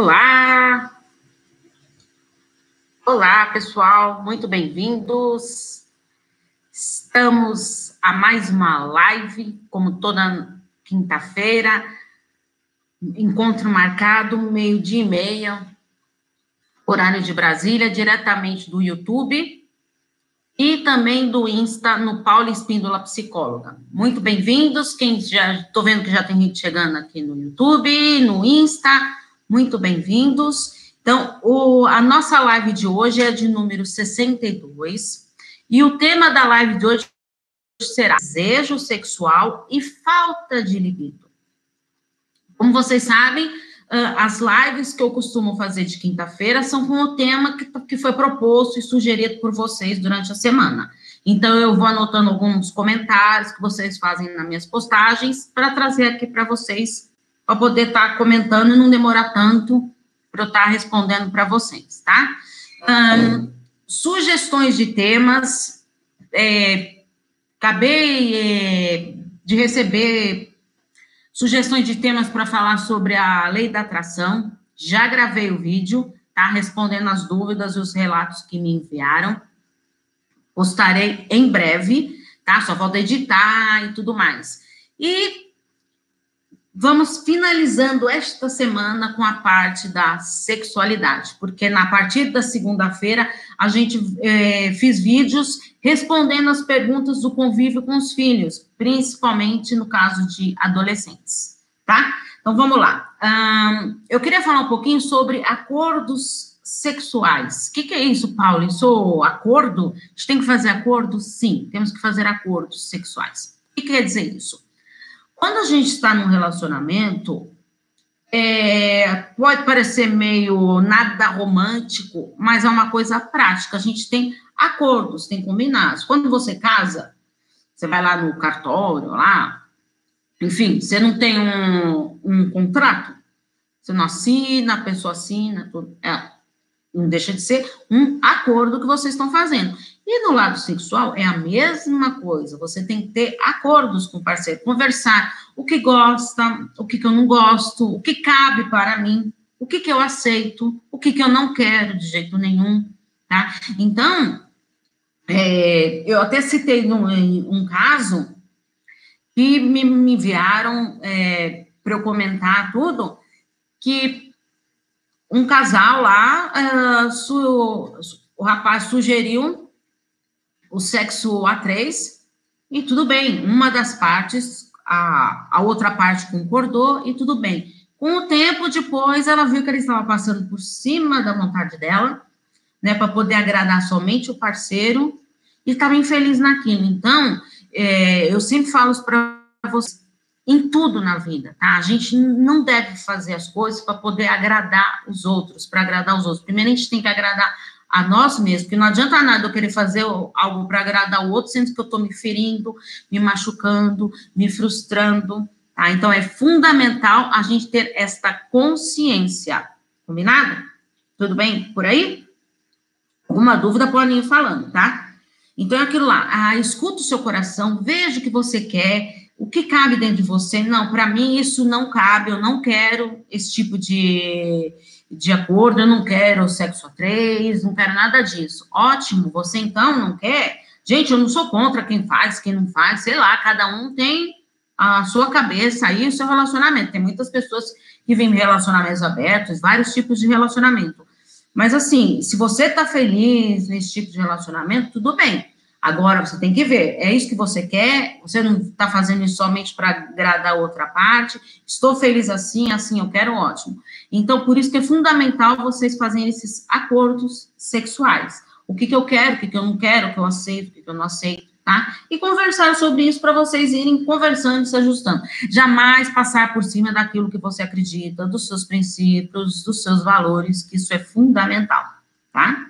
Olá! Olá, pessoal, muito bem-vindos. Estamos a mais uma live, como toda quinta-feira. Encontro marcado, meio-dia e meia, horário de Brasília, diretamente do YouTube e também do Insta no Paulo Espíndola Psicóloga. Muito bem-vindos. Quem já estou vendo que já tem gente chegando aqui no YouTube, no Insta, muito bem-vindos. Então, o, a nossa live de hoje é de número 62, e o tema da live de hoje será desejo sexual e falta de libido. Como vocês sabem, as lives que eu costumo fazer de quinta-feira são com o tema que, que foi proposto e sugerido por vocês durante a semana. Então, eu vou anotando alguns comentários que vocês fazem nas minhas postagens para trazer aqui para vocês, para poder estar tá comentando e não demorar tanto para eu estar tá respondendo para vocês, tá? Um, sugestões de temas. É, acabei é, de receber sugestões de temas para falar sobre a lei da atração. Já gravei o vídeo, tá? Respondendo as dúvidas e os relatos que me enviaram. Postarei em breve, tá? Só falta editar e tudo mais. E Vamos finalizando esta semana com a parte da sexualidade, porque na partir da segunda-feira a gente é, fiz vídeos respondendo as perguntas do convívio com os filhos, principalmente no caso de adolescentes, tá? Então vamos lá. Eu queria falar um pouquinho sobre acordos sexuais. O que, que, é isso, Paulo? Isso acordo? A gente tem que fazer acordo? Sim, temos que fazer acordos sexuais. O que quer dizer isso? Quando a gente está num relacionamento, é, pode parecer meio nada romântico, mas é uma coisa prática. A gente tem acordos, tem combinados. Quando você casa, você vai lá no cartório, lá, enfim, você não tem um, um contrato, você não assina, a pessoa assina, tudo. É, não deixa de ser um acordo que vocês estão fazendo. E no lado sexual é a mesma coisa. Você tem que ter acordos com o parceiro, conversar o que gosta, o que, que eu não gosto, o que cabe para mim, o que, que eu aceito, o que, que eu não quero de jeito nenhum, tá? Então, é, eu até citei num, um caso que me, me enviaram é, para eu comentar tudo, que um casal lá, uh, su, o rapaz sugeriu o sexo A3, e tudo bem, uma das partes, a, a outra parte concordou, e tudo bem. Com o tempo, depois, ela viu que ele estava passando por cima da vontade dela, né, para poder agradar somente o parceiro, e estava infeliz naquilo. Então, é, eu sempre falo para você, em tudo na vida, tá? A gente não deve fazer as coisas para poder agradar os outros, para agradar os outros. Primeiro, a gente tem que agradar a nós mesmos, porque não adianta nada eu querer fazer algo para agradar o outro, sendo que eu estou me ferindo, me machucando, me frustrando, tá? Então, é fundamental a gente ter esta consciência, combinado? Tudo bem por aí? Alguma dúvida, ir falando, tá? Então, é aquilo lá, ah, escuta o seu coração, veja o que você quer, o que cabe dentro de você. Não, para mim isso não cabe, eu não quero esse tipo de de acordo, eu não quero sexo a três, não quero nada disso. Ótimo, você então não quer? Gente, eu não sou contra quem faz, quem não faz, sei lá, cada um tem a sua cabeça aí, o seu relacionamento. Tem muitas pessoas que vêm relacionamentos abertos, vários tipos de relacionamento. Mas assim, se você tá feliz nesse tipo de relacionamento, tudo bem. Agora você tem que ver, é isso que você quer? Você não está fazendo isso somente para agradar outra parte? Estou feliz assim, assim eu quero, ótimo. Então, por isso que é fundamental vocês fazerem esses acordos sexuais. O que, que eu quero, o que, que eu não quero, o que eu aceito, o que, que eu não aceito, tá? E conversar sobre isso para vocês irem conversando e se ajustando. Jamais passar por cima daquilo que você acredita, dos seus princípios, dos seus valores, que isso é fundamental, tá?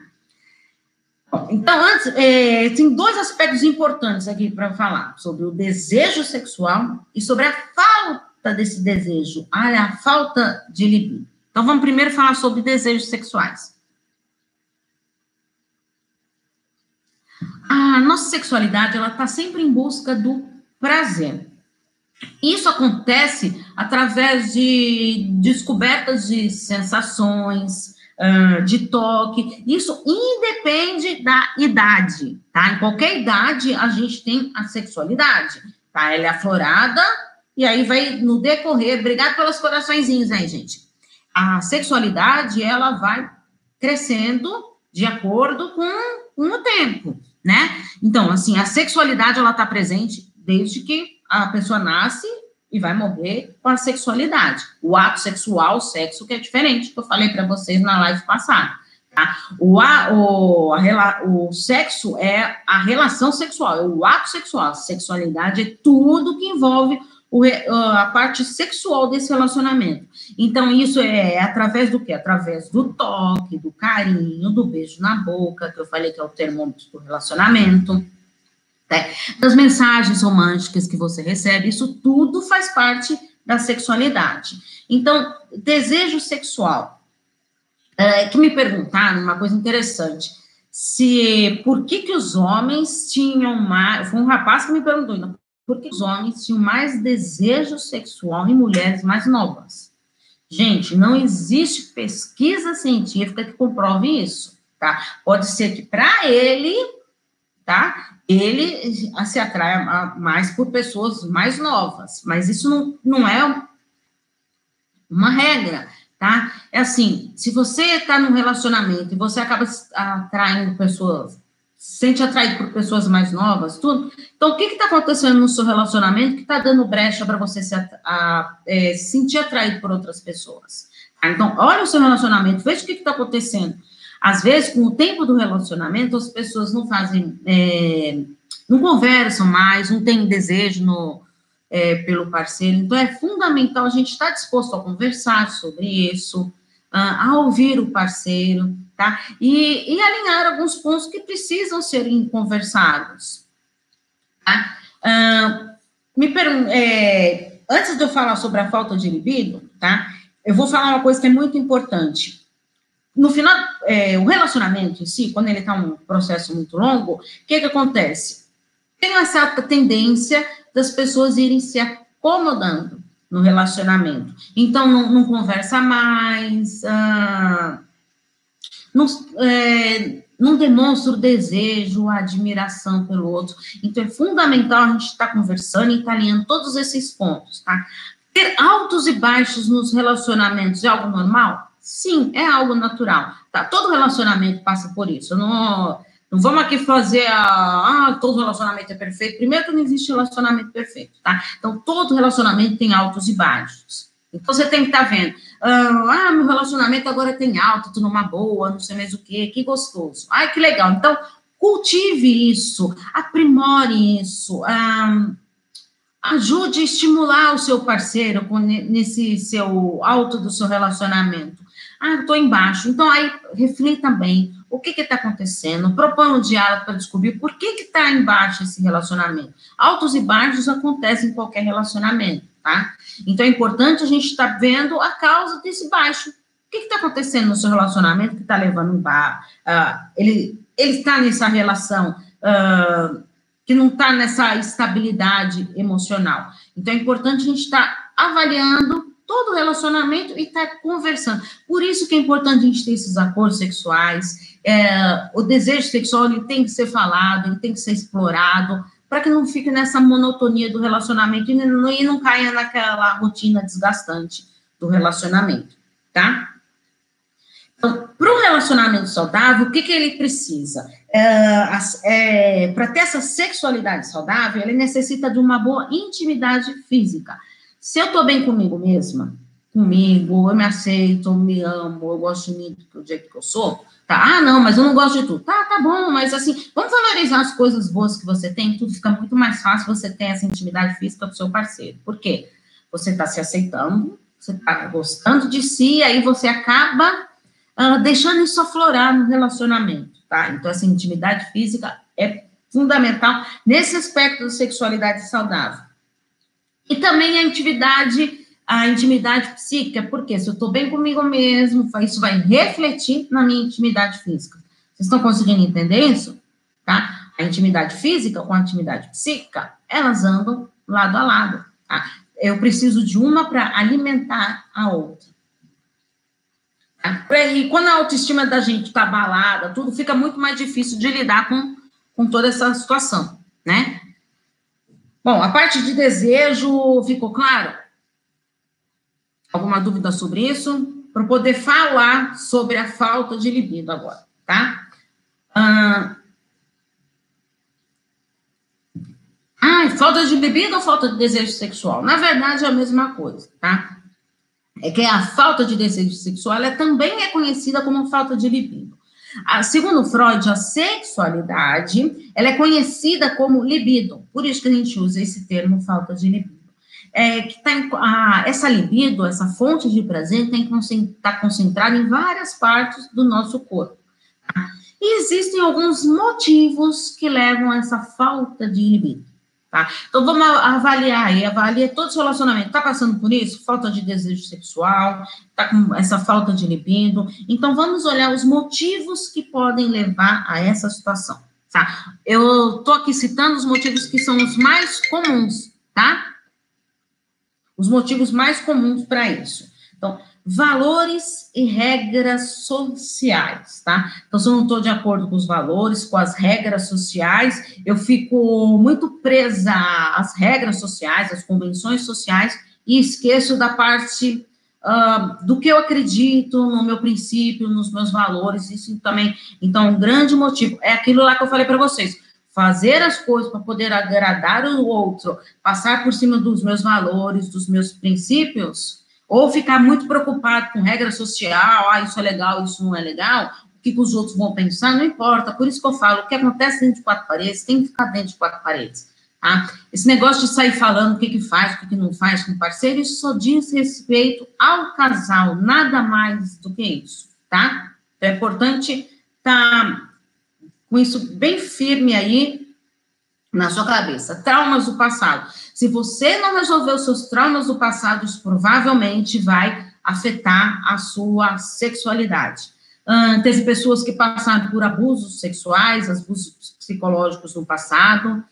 Então, antes, é, tem dois aspectos importantes aqui para falar sobre o desejo sexual e sobre a falta desse desejo, a falta de libido. Então, vamos primeiro falar sobre desejos sexuais. A nossa sexualidade, ela está sempre em busca do prazer. Isso acontece através de descobertas de sensações, de toque. Isso independe da idade, tá? Em qualquer idade a gente tem a sexualidade, tá? Ela é aflorada e aí vai no decorrer. Obrigado pelos coraçõezinhos aí, gente. A sexualidade ela vai crescendo de acordo com, com o tempo, né? Então, assim, a sexualidade ela está presente desde que a pessoa nasce e vai morrer com a sexualidade. O ato sexual, o sexo, que é diferente, que eu falei para vocês na live passada. Tá? O, a, o, a, o sexo é a relação sexual, é o ato sexual. A sexualidade é tudo que envolve o, a parte sexual desse relacionamento. Então, isso é, é através do quê? Através do toque, do carinho, do beijo na boca, que eu falei que é o termômetro do relacionamento né? Das mensagens românticas que você recebe, isso tudo faz parte da sexualidade. Então, desejo sexual. É, que me perguntaram uma coisa interessante. Se por que, que os homens tinham mais. Foi um rapaz que me perguntou, por que os homens tinham mais desejo sexual em mulheres mais novas? Gente, não existe pesquisa científica que comprove isso, tá? Pode ser que para ele, tá? ele se atrai mais por pessoas mais novas, mas isso não, não é uma regra, tá? É assim, se você está num relacionamento e você acaba atraindo pessoas, se sente atraído por pessoas mais novas, tudo, então o que está acontecendo no seu relacionamento que está dando brecha para você se, a, é, se sentir atraído por outras pessoas? Tá? Então, olha o seu relacionamento, veja o que está acontecendo. Às vezes, com o tempo do relacionamento, as pessoas não fazem, é, não conversam mais, não têm desejo no, é, pelo parceiro. Então, é fundamental a gente estar disposto a conversar sobre isso, a ouvir o parceiro, tá? E, e alinhar alguns pontos que precisam serem conversados. Tá? Uh, me é, antes de eu falar sobre a falta de libido, tá? Eu vou falar uma coisa que é muito importante no final, é, o relacionamento em si, quando ele está um processo muito longo, o que, que acontece? Tem certa tendência das pessoas irem se acomodando no relacionamento. Então, não, não conversa mais, ah, não, é, não, demonstra o desejo, a admiração pelo outro. Então, é fundamental a gente estar tá conversando e tá alinhando todos esses pontos, tá? Ter altos e baixos nos relacionamentos é algo normal? Sim, é algo natural. Tá? Todo relacionamento passa por isso. Não, não vamos aqui fazer a. Ah, todo relacionamento é perfeito. Primeiro que não existe relacionamento perfeito, tá? Então, todo relacionamento tem altos e baixos. Então, você tem que estar tá vendo. Ah, meu relacionamento agora tem alto, tô numa boa, não sei mais o quê, que gostoso. Ai, que legal. Então, cultive isso, aprimore isso. Ah, ajude a estimular o seu parceiro nesse seu alto do seu relacionamento. Ah, estou embaixo. Então, aí, reflita bem o que está acontecendo, propõe um diálogo para descobrir por que está embaixo esse relacionamento. Altos e baixos acontecem em qualquer relacionamento, tá? Então, é importante a gente estar tá vendo a causa desse baixo. O que está acontecendo no seu relacionamento que está levando um bar? Uh, ele, ele está nessa relação uh, que não está nessa estabilidade emocional. Então, é importante a gente estar tá avaliando todo relacionamento e estar tá conversando. Por isso que é importante a gente ter esses acordos sexuais. É, o desejo sexual ele tem que ser falado, ele tem que ser explorado, para que não fique nessa monotonia do relacionamento e não, e não caia naquela rotina desgastante do relacionamento, tá? Então, para um relacionamento saudável, o que, que ele precisa? É, é, para ter essa sexualidade saudável, ele necessita de uma boa intimidade física. Se eu estou bem comigo mesma, comigo, eu me aceito, eu me amo, eu gosto de mim do jeito que eu sou, tá? Ah, não, mas eu não gosto de tudo. Tá, tá bom, mas assim, vamos valorizar as coisas boas que você tem, tudo fica muito mais fácil você ter essa intimidade física com o seu parceiro. Por quê? Você está se aceitando, você está gostando de si, aí você acaba uh, deixando isso aflorar no relacionamento, tá? Então, essa intimidade física é fundamental nesse aspecto da sexualidade saudável. E também a intimidade, a intimidade psíquica, porque se eu estou bem comigo mesmo, isso vai refletir na minha intimidade física. Vocês estão conseguindo entender isso? Tá? A intimidade física com a intimidade psíquica, elas andam lado a lado. Tá? Eu preciso de uma para alimentar a outra. Tá? E quando a autoestima da gente está abalada, tudo fica muito mais difícil de lidar com, com toda essa situação, né? Bom, a parte de desejo ficou claro? Alguma dúvida sobre isso? Para poder falar sobre a falta de libido agora, tá? Ah, falta de libido ou falta de desejo sexual? Na verdade, é a mesma coisa, tá? É que a falta de desejo sexual é também é conhecida como falta de libido. A, segundo Freud, a sexualidade ela é conhecida como libido, por isso que a gente usa esse termo falta de libido. É, que tá em, a, essa libido, essa fonte de prazer, tem que estar tá concentrada em várias partes do nosso corpo. Tá? E existem alguns motivos que levam a essa falta de libido. Tá? Então vamos avaliar aí, avaliar todo esse relacionamento. Está passando por isso? Falta de desejo sexual, está com essa falta de libido. Então vamos olhar os motivos que podem levar a essa situação. Tá? Eu estou aqui citando os motivos que são os mais comuns, tá? Os motivos mais comuns para isso. Então, valores e regras sociais, tá? Então, se eu não estou de acordo com os valores, com as regras sociais, eu fico muito presa às regras sociais, às convenções sociais, e esqueço da parte uh, do que eu acredito, no meu princípio, nos meus valores, isso também. Então, um grande motivo é aquilo lá que eu falei para vocês. Fazer as coisas para poder agradar o outro, passar por cima dos meus valores, dos meus princípios, ou ficar muito preocupado com regra social, ah, isso é legal, isso não é legal, o que, que os outros vão pensar, não importa. Por isso que eu falo, o que acontece dentro de quatro paredes, tem que ficar dentro de quatro paredes. Tá? Esse negócio de sair falando o que, que faz, o que, que não faz com o parceiro, isso só diz respeito ao casal, nada mais do que isso, tá? Então, é importante estar tá com isso bem firme aí na sua cabeça. Traumas do passado. Se você não resolver os seus traumas do passado, isso provavelmente vai afetar a sua sexualidade. Uh, teve pessoas que passaram por abusos sexuais, abusos psicológicos no passado,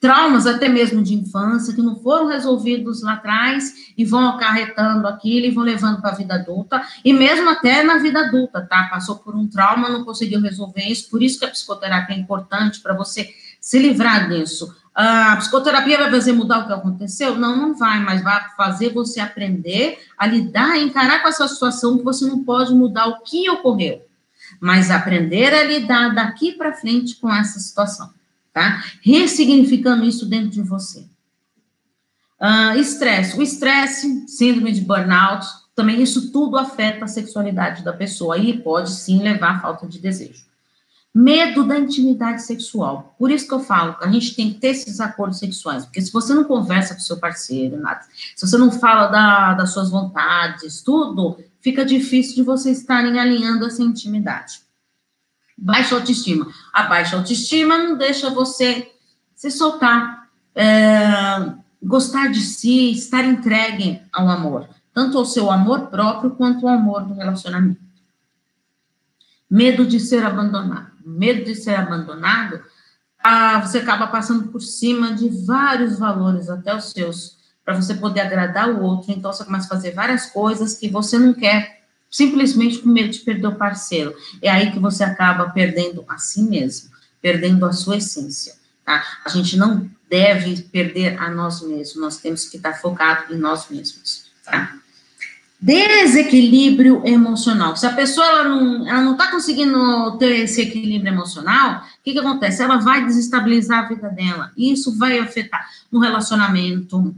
traumas até mesmo de infância que não foram resolvidos lá atrás e vão acarretando aquilo e vão levando para a vida adulta, e mesmo até na vida adulta, tá? Passou por um trauma, não conseguiu resolver isso, por isso que a psicoterapia é importante para você se livrar disso. A psicoterapia vai fazer mudar o que aconteceu? Não, não vai, mas vai fazer você aprender a lidar, encarar com essa situação que você não pode mudar o que ocorreu, mas aprender a lidar daqui para frente com essa situação, tá? Ressignificando isso dentro de você. Uh, estresse. O estresse, síndrome de burnout, também isso tudo afeta a sexualidade da pessoa e pode sim levar à falta de desejo. Medo da intimidade sexual. Por isso que eu falo que a gente tem que ter esses acordos sexuais, porque se você não conversa com seu parceiro, nada, se você não fala da, das suas vontades, tudo, fica difícil de vocês estarem alinhando essa intimidade. Baixa autoestima. A baixa autoestima não deixa você se soltar, é, gostar de si, estar entregue ao amor, tanto ao seu amor próprio quanto ao amor do relacionamento. Medo de ser abandonado medo de ser abandonado, ah, você acaba passando por cima de vários valores, até os seus, para você poder agradar o outro. Então, você começa a fazer várias coisas que você não quer, simplesmente com medo de perder o parceiro. É aí que você acaba perdendo a si mesmo, perdendo a sua essência. Tá? A gente não deve perder a nós mesmos, nós temos que estar focado em nós mesmos. Tá? Desequilíbrio emocional. Se a pessoa ela não ela não está conseguindo ter esse equilíbrio emocional, o que, que acontece? Ela vai desestabilizar a vida dela. E isso vai afetar no relacionamento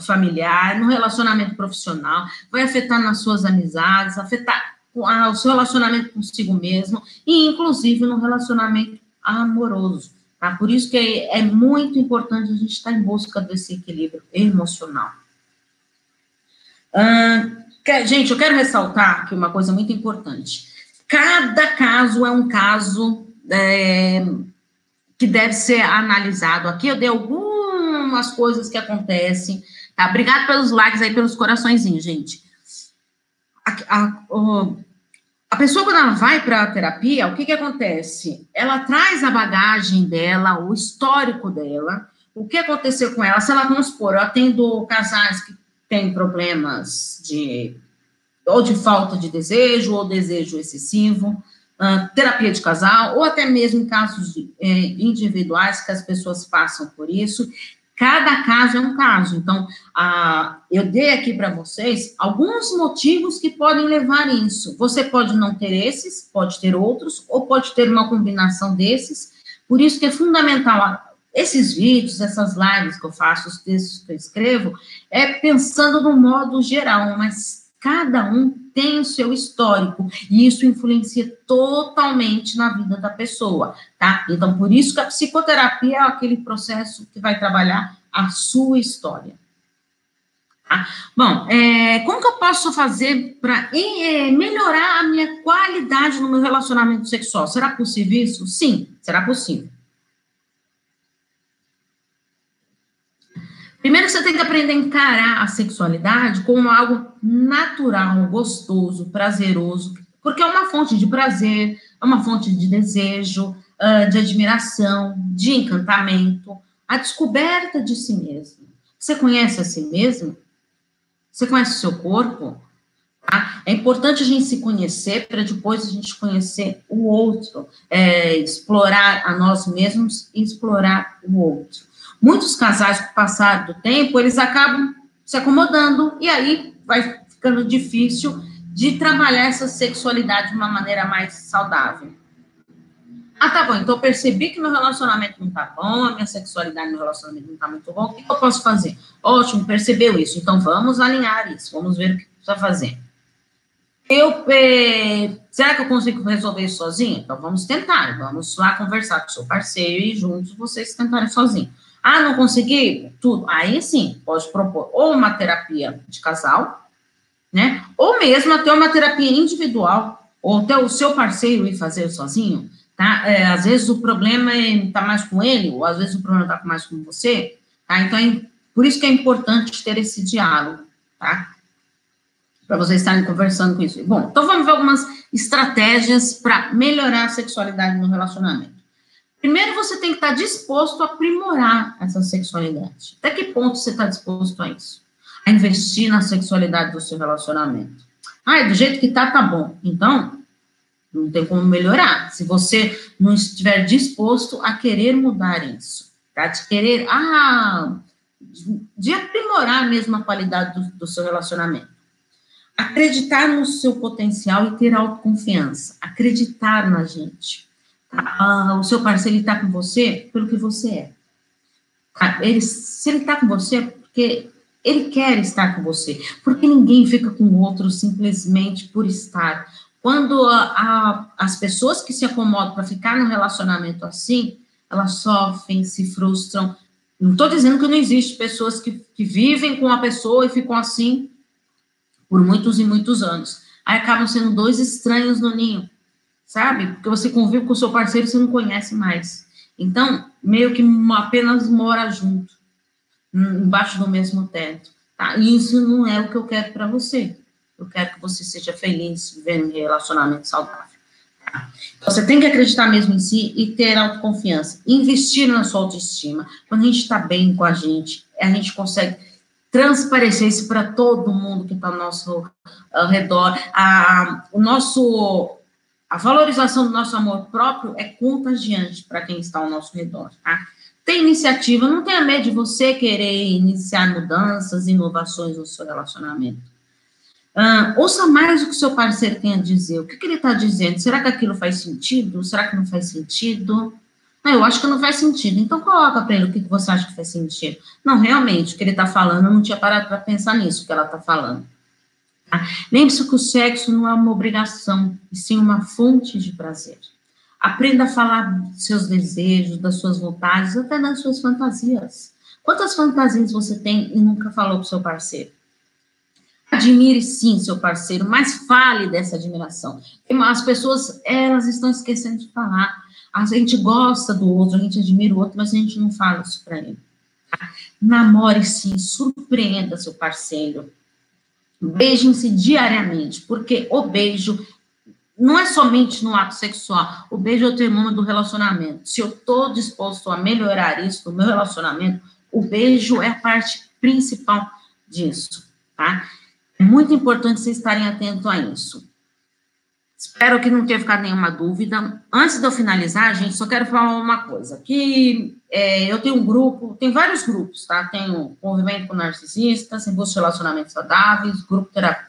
familiar, no relacionamento profissional, vai afetar nas suas amizades, afetar o seu relacionamento consigo mesmo e, inclusive, no relacionamento amoroso. Tá? Por isso que é, é muito importante a gente estar em busca desse equilíbrio emocional gente, eu quero ressaltar aqui uma coisa muito importante. Cada caso é um caso é, que deve ser analisado. Aqui eu dei algumas coisas que acontecem. Tá? Obrigado pelos likes aí, pelos coraçõezinhos, gente. A, a, a pessoa, quando ela vai para a terapia, o que, que acontece? Ela traz a bagagem dela, o histórico dela, o que aconteceu com ela? Se ela, vamos supor, eu atendo casais que têm problemas de ou de falta de desejo, ou desejo excessivo, uh, terapia de casal, ou até mesmo casos eh, individuais que as pessoas passam por isso. Cada caso é um caso. Então, uh, eu dei aqui para vocês alguns motivos que podem levar a isso. Você pode não ter esses, pode ter outros, ou pode ter uma combinação desses. Por isso que é fundamental esses vídeos, essas lives que eu faço, os textos que eu escrevo, é pensando no modo geral, mas cada um tem o seu histórico e isso influencia totalmente na vida da pessoa, tá? Então, por isso que a psicoterapia é aquele processo que vai trabalhar a sua história. Tá? Bom, é, como que eu posso fazer para é, melhorar a minha qualidade no meu relacionamento sexual? Será possível isso? Sim, será possível. Primeiro você tem que aprender a encarar a sexualidade como algo natural, gostoso, prazeroso, porque é uma fonte de prazer, é uma fonte de desejo, de admiração, de encantamento, a descoberta de si mesmo. Você conhece a si mesmo? Você conhece o seu corpo? Tá? É importante a gente se conhecer para depois a gente conhecer o outro, é, explorar a nós mesmos e explorar o outro. Muitos casais, com o passar do tempo, eles acabam se acomodando e aí vai ficando difícil de trabalhar essa sexualidade de uma maneira mais saudável. Ah, tá bom, então eu percebi que meu relacionamento não tá bom, a minha sexualidade no relacionamento não tá muito bom, o que eu posso fazer? Ótimo, percebeu isso, então vamos alinhar isso, vamos ver o que precisa fazer. Eu, eh, será que eu consigo resolver isso sozinho? Então vamos tentar, vamos lá conversar com o seu parceiro e juntos vocês tentarem sozinho. Ah, não consegui? Tudo. Aí sim, pode propor ou uma terapia de casal, né? Ou mesmo até uma terapia individual, ou até o seu parceiro ir fazer sozinho, tá? É, às vezes o problema é, tá mais com ele, ou às vezes o problema tá mais com você, tá? Então, é, por isso que é importante ter esse diálogo, tá? Para vocês estarem conversando com isso. Bom, então vamos ver algumas estratégias para melhorar a sexualidade no relacionamento. Primeiro, você tem que estar disposto a aprimorar essa sexualidade. Até que ponto você está disposto a isso? A investir na sexualidade do seu relacionamento. Ah, do jeito que tá, tá bom. Então, não tem como melhorar. Se você não estiver disposto a querer mudar isso, tá? De querer, ah, de aprimorar mesmo a qualidade do, do seu relacionamento. Acreditar no seu potencial e ter autoconfiança. Acreditar na gente ah, o seu parceiro está com você pelo que você é. Ele, se ele está com você, é porque ele quer estar com você. Porque ninguém fica com o outro simplesmente por estar. Quando a, a, as pessoas que se acomodam para ficar num relacionamento assim, elas sofrem, se frustram. Não estou dizendo que não existe pessoas que, que vivem com a pessoa e ficam assim por muitos e muitos anos. Aí acabam sendo dois estranhos no ninho sabe? Porque você convive com o seu parceiro e você não conhece mais. Então, meio que apenas mora junto, embaixo do mesmo teto. Tá? E isso não é o que eu quero para você. Eu quero que você seja feliz vivendo um relacionamento saudável. Tá? Então, você tem que acreditar mesmo em si e ter autoconfiança. Investir na sua autoestima. Quando a gente está bem com a gente, a gente consegue transparecer isso para todo mundo que está ao nosso ao redor. A, o nosso a valorização do nosso amor próprio é contagiante para quem está ao nosso redor, tá? Tem iniciativa, não tenha medo de você querer iniciar mudanças, inovações no seu relacionamento. Ouça mais o que seu parceiro tem a dizer. O que, que ele está dizendo? Será que aquilo faz sentido? Será que não faz sentido? Não, eu acho que não faz sentido. Então coloca para ele o que, que você acha que faz sentido. Não, realmente, o que ele está falando, eu não tinha parado para pensar nisso que ela está falando. Tá? Lembre-se que o sexo não é uma obrigação, e sim uma fonte de prazer. Aprenda a falar dos seus desejos, das suas vontades, até das suas fantasias. Quantas fantasias você tem e nunca falou para o seu parceiro? Admire sim seu parceiro, mas fale dessa admiração. As pessoas, elas estão esquecendo de falar. A gente gosta do outro, a gente admira o outro, mas a gente não fala isso para ele. Tá? Namore sim, surpreenda seu parceiro. Beijem-se diariamente, porque o beijo não é somente no ato sexual. O beijo é o termômetro do relacionamento. Se eu estou disposto a melhorar isso no meu relacionamento, o beijo é a parte principal disso, tá? É muito importante vocês estarem atentos a isso. Espero que não tenha ficado nenhuma dúvida. Antes de eu finalizar, gente, só quero falar uma coisa. Que é, eu tenho um grupo, tem vários grupos, tá? Tenho movimento com narcisistas, em busca de relacionamentos saudáveis, grupo terapia,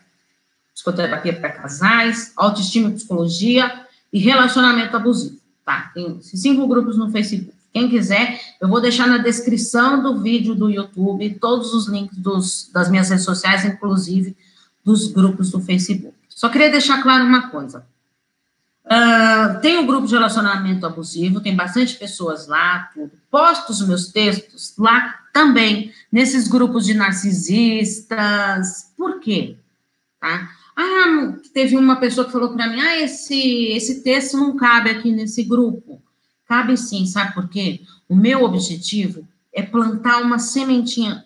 psicoterapia para casais, autoestima e psicologia e relacionamento abusivo, tá? Tem cinco grupos no Facebook. Quem quiser, eu vou deixar na descrição do vídeo do YouTube todos os links dos, das minhas redes sociais, inclusive dos grupos do Facebook. Só queria deixar claro uma coisa. Uh, tem um grupo de relacionamento abusivo, tem bastante pessoas lá, tudo. Posto os meus textos lá também, nesses grupos de narcisistas. Por quê? Tá? Ah, teve uma pessoa que falou para mim: ah, esse, esse texto não cabe aqui nesse grupo. Cabe sim, sabe por quê? O meu objetivo é plantar uma sementinha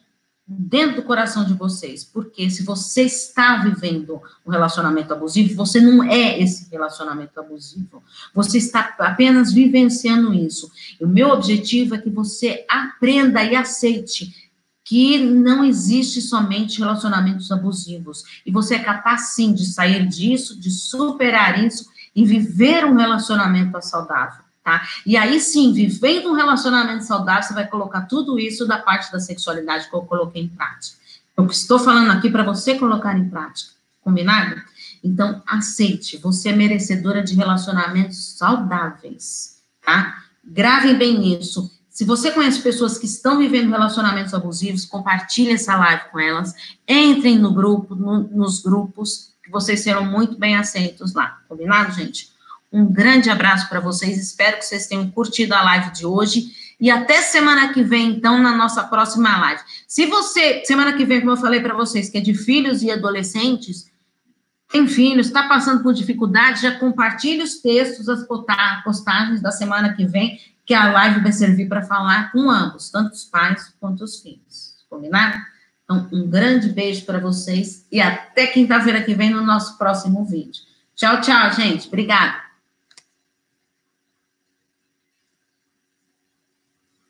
dentro do coração de vocês, porque se você está vivendo um relacionamento abusivo, você não é esse relacionamento abusivo, você está apenas vivenciando isso. E o meu objetivo é que você aprenda e aceite que não existe somente relacionamentos abusivos, e você é capaz sim de sair disso, de superar isso e viver um relacionamento saudável tá? E aí sim, vivendo um relacionamento saudável, você vai colocar tudo isso da parte da sexualidade que eu coloquei em prática. Eu estou falando aqui para você colocar em prática, combinado? Então, aceite, você é merecedora de relacionamentos saudáveis, tá? Bem isso. Se você conhece pessoas que estão vivendo relacionamentos abusivos, compartilhe essa live com elas. Entrem no grupo, no, nos grupos, que vocês serão muito bem aceitos lá. Combinado, gente? Um grande abraço para vocês. Espero que vocês tenham curtido a live de hoje. E até semana que vem, então, na nossa próxima live. Se você, semana que vem, como eu falei para vocês, que é de filhos e adolescentes, tem filhos, está passando por dificuldade, já compartilhe os textos, as postagens da semana que vem, que a live vai servir para falar com ambos, tanto os pais quanto os filhos. Combinado? Então, um grande beijo para vocês e até quinta-feira que vem no nosso próximo vídeo. Tchau, tchau, gente. Obrigada.